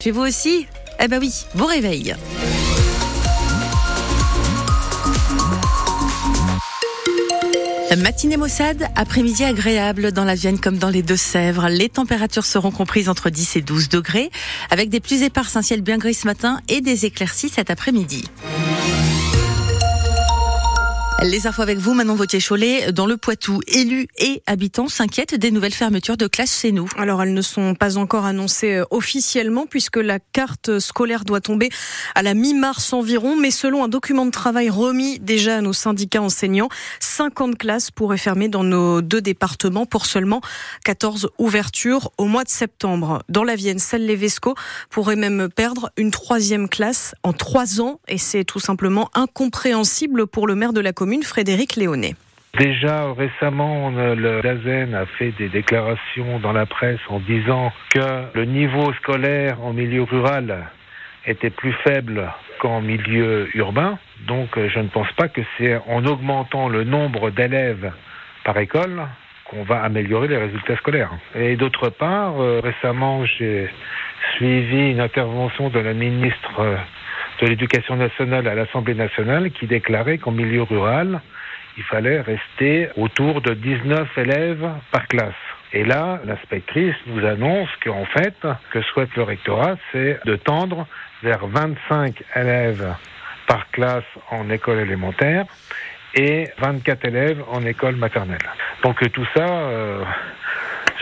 Chez vous aussi Eh ben oui, bon réveil. Matinée maussade, après-midi agréable dans la Vienne comme dans les Deux-Sèvres. Les températures seront comprises entre 10 et 12 degrés, avec des pluies éparses, un ciel bien gris ce matin et des éclaircies cet après-midi. Les infos avec vous, Manon Vautier-Cholet. Dans le Poitou, élus et habitants s'inquiètent des nouvelles fermetures de classes chez nous. Alors, elles ne sont pas encore annoncées euh, officiellement puisque la carte scolaire doit tomber à la mi-mars environ. Mais selon un document de travail remis déjà à nos syndicats enseignants, 50 classes pourraient fermer dans nos deux départements pour seulement 14 ouvertures au mois de septembre. Dans la Vienne, Celle-les-Vesco pourrait même perdre une troisième classe en trois ans et c'est tout simplement incompréhensible pour le maire de la commune Frédéric Léonet. Déjà récemment, le DAZEN a fait des déclarations dans la presse en disant que le niveau scolaire en milieu rural était plus faible qu'en milieu urbain. Donc je ne pense pas que c'est en augmentant le nombre d'élèves par école qu'on va améliorer les résultats scolaires. Et d'autre part, euh, récemment, j'ai suivi une intervention de la ministre de l'Éducation nationale à l'Assemblée nationale qui déclarait qu'en milieu rural, il fallait rester autour de 19 élèves par classe. Et là, l'inspectrice nous annonce qu'en fait, que souhaite le rectorat, c'est de tendre vers 25 élèves par classe en école élémentaire et 24 élèves en école maternelle. Donc tout ça, euh,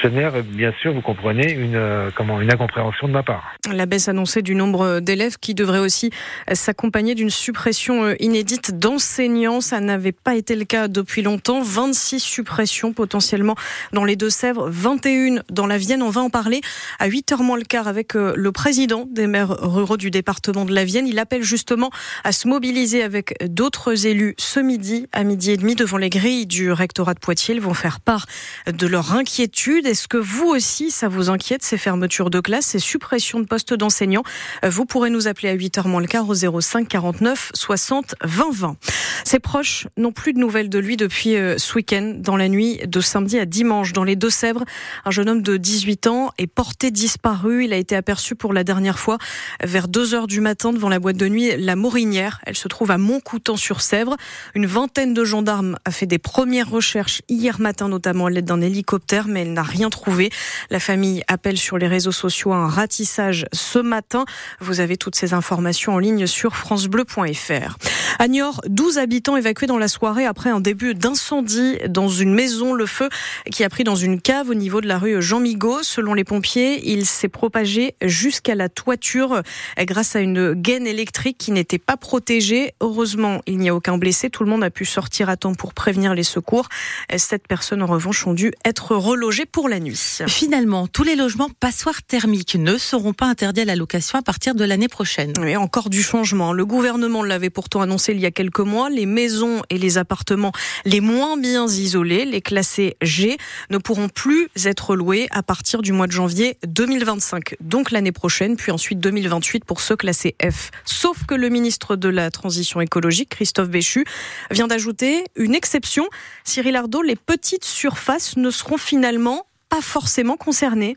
bien sûr, vous comprenez, une, euh, comment, une incompréhension de ma part. La baisse annoncée du nombre d'élèves qui devrait aussi s'accompagner d'une suppression euh, inédite d'enseignants. Ça n'avait pas été le cas depuis longtemps. 26 suppressions potentiellement dans les Deux-Sèvres, 21 dans la Vienne. On va en parler à 8h moins le quart avec euh, le président des maires ruraux du département de la Vienne. Il appelle justement à se mobiliser avec d'autres élus ce midi à midi et demi devant les grilles du rectorat de Poitiers. Ils vont faire part de leur inquiétude est-ce que vous aussi, ça vous inquiète, ces fermetures de classe, ces suppressions de postes d'enseignants euh, Vous pourrez nous appeler à 8h moins le quart au 05 49 60 20 20. Ses proches n'ont plus de nouvelles de lui depuis euh, ce week-end, dans la nuit de samedi à dimanche, dans les Deux-Sèvres. Un jeune homme de 18 ans est porté disparu. Il a été aperçu pour la dernière fois vers 2 h du matin devant la boîte de nuit La Morinière. Elle se trouve à Montcoutan-sur-Sèvre. Une vingtaine de gendarmes a fait des premières recherches hier matin, notamment à l'aide d'un hélicoptère, mais elle n'a rien rien trouvé. La famille appelle sur les réseaux sociaux à un ratissage ce matin. Vous avez toutes ces informations en ligne sur francebleu.fr. À Niort, 12 habitants évacués dans la soirée après un début d'incendie dans une maison. Le feu qui a pris dans une cave au niveau de la rue Jean Migaud. Selon les pompiers, il s'est propagé jusqu'à la toiture grâce à une gaine électrique qui n'était pas protégée. Heureusement, il n'y a aucun blessé. Tout le monde a pu sortir à temps pour prévenir les secours. Sept personnes, en revanche, ont dû être relogées pour la nuit. Finalement, tous les logements passoires thermiques ne seront pas interdits à la location à partir de l'année prochaine. Oui, encore du changement. Le gouvernement l'avait pourtant annoncé il y a quelques mois. Les maisons et les appartements les moins bien isolés, les classés G, ne pourront plus être loués à partir du mois de janvier 2025. Donc l'année prochaine, puis ensuite 2028 pour ceux classés F. Sauf que le ministre de la Transition écologique, Christophe Béchu, vient d'ajouter une exception. Cyril Ardo, les petites surfaces ne seront finalement pas forcément concernés.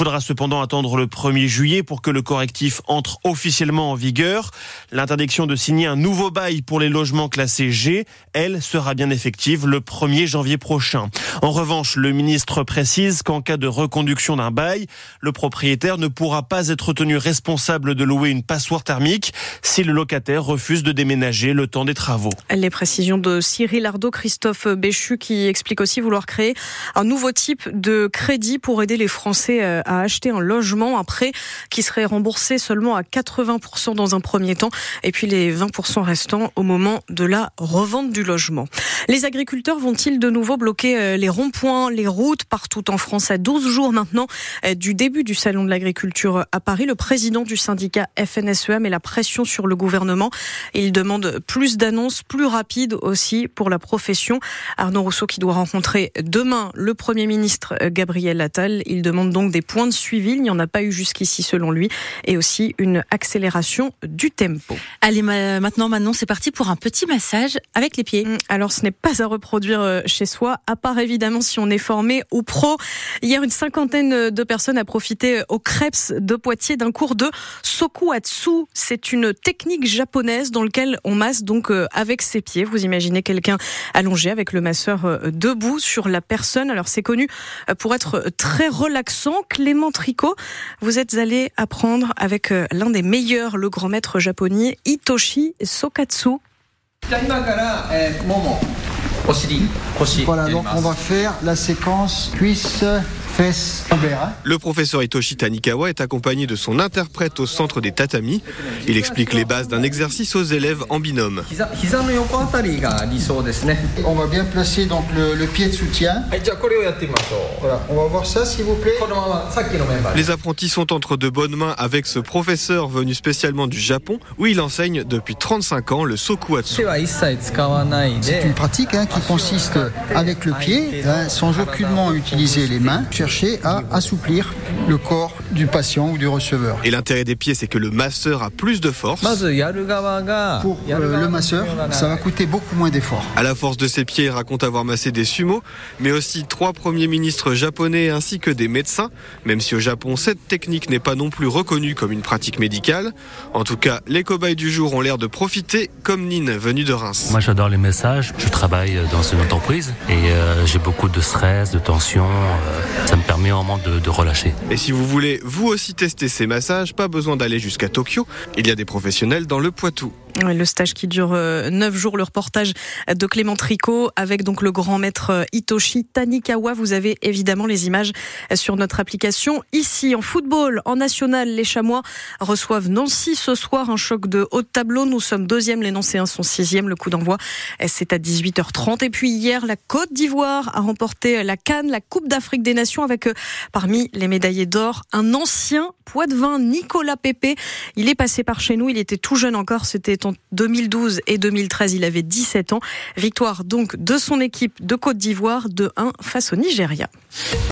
Faudra cependant attendre le 1er juillet pour que le correctif entre officiellement en vigueur. L'interdiction de signer un nouveau bail pour les logements classés G, elle, sera bien effective le 1er janvier prochain. En revanche, le ministre précise qu'en cas de reconduction d'un bail, le propriétaire ne pourra pas être tenu responsable de louer une passoire thermique si le locataire refuse de déménager le temps des travaux. Les précisions de Cyril Ardo, Christophe Béchu qui explique aussi vouloir créer un nouveau type de crédit pour aider les Français euh, à acheter un logement, un prêt qui serait remboursé seulement à 80% dans un premier temps et puis les 20% restants au moment de la revente du logement. Les agriculteurs vont-ils de nouveau bloquer euh, les ronds-points, les routes partout en France à 12 jours maintenant euh, du début du salon de l'agriculture à Paris? Le président du syndicat FNSEA met la pression sur le gouvernement il demande plus d'annonces, plus rapides aussi pour la profession. Arnaud Rousseau qui doit rencontrer demain le Premier ministre euh, Gabriel Attal. Il demande donc des points de suivi. Il n'y en a pas eu jusqu'ici selon lui et aussi une accélération du tempo. Allez, maintenant, Manon, c'est parti pour un petit massage avec les pieds. Hum, alors, ce n'est pas à reproduire euh, chez soi, à part évidemment si on est formé au pro. Hier, une cinquantaine de personnes a profité au Krebs de Poitiers d'un cours de Sokuatsu. C'est une technique japonaise dans laquelle on masse donc euh, avec ses pieds. Vous imaginez quelqu'un allongé avec le masseur euh, debout sur la personne. Alors, c'est connu pour être très relaxant. Clément Tricot, vous êtes allé apprendre avec l'un des meilleurs, le grand maître japonais Hitoshi Sokatsu. Voilà, donc on va faire la séquence cuisse Hein. Le professeur Hitoshi Tanikawa est accompagné de son interprète au centre des tatamis. Il explique les bases d'un exercice aux élèves en binôme. On va bien placer donc le, pied de soutien. Voilà, on va voir ça s'il vous plaît. Les apprentis sont entre de bonnes mains avec ce professeur venu spécialement du Japon où il enseigne depuis 35 ans le sokuatsu. C'est une pratique hein, qui consiste avec le pied, hein, sans aucunement utiliser les mains chercher à assouplir le corps du patient ou du receveur. Et l'intérêt des pieds, c'est que le masseur a plus de force. Pour euh, le masseur, ça va coûter beaucoup moins d'efforts. À la force de ses pieds, il raconte avoir massé des sumo, mais aussi trois premiers ministres japonais ainsi que des médecins, même si au Japon, cette technique n'est pas non plus reconnue comme une pratique médicale. En tout cas, les cobayes du jour ont l'air de profiter, comme Nine, venue de Reims. Moi, j'adore les messages. Je travaille dans une entreprise et euh, j'ai beaucoup de stress, de tension. Euh, ça me permet vraiment de, de relâcher. Et si vous voulez vous aussi tester ces massages, pas besoin d'aller jusqu'à Tokyo. Il y a des professionnels dans le Poitou. Le stage qui dure euh, neuf jours, le reportage de Clément Tricot avec donc le grand maître euh, Hitoshi Tanikawa. Vous avez évidemment les images sur notre application. Ici, en football, en national, les Chamois reçoivent Nancy ce soir. Un choc de haut de tableau. Nous sommes deuxième, les Nancéens sont sixième. Le coup d'envoi, c'est à 18h30. Et puis hier, la Côte d'Ivoire a remporté la Cannes, la Coupe d'Afrique des Nations avec euh, parmi les médaillés d'or un ancien poids de vin, Nicolas Pépé. Il est passé par chez nous. Il était tout jeune encore. C'était en 2012 et 2013, il avait 17 ans. Victoire donc de son équipe de Côte d'Ivoire de 1 face au Nigeria.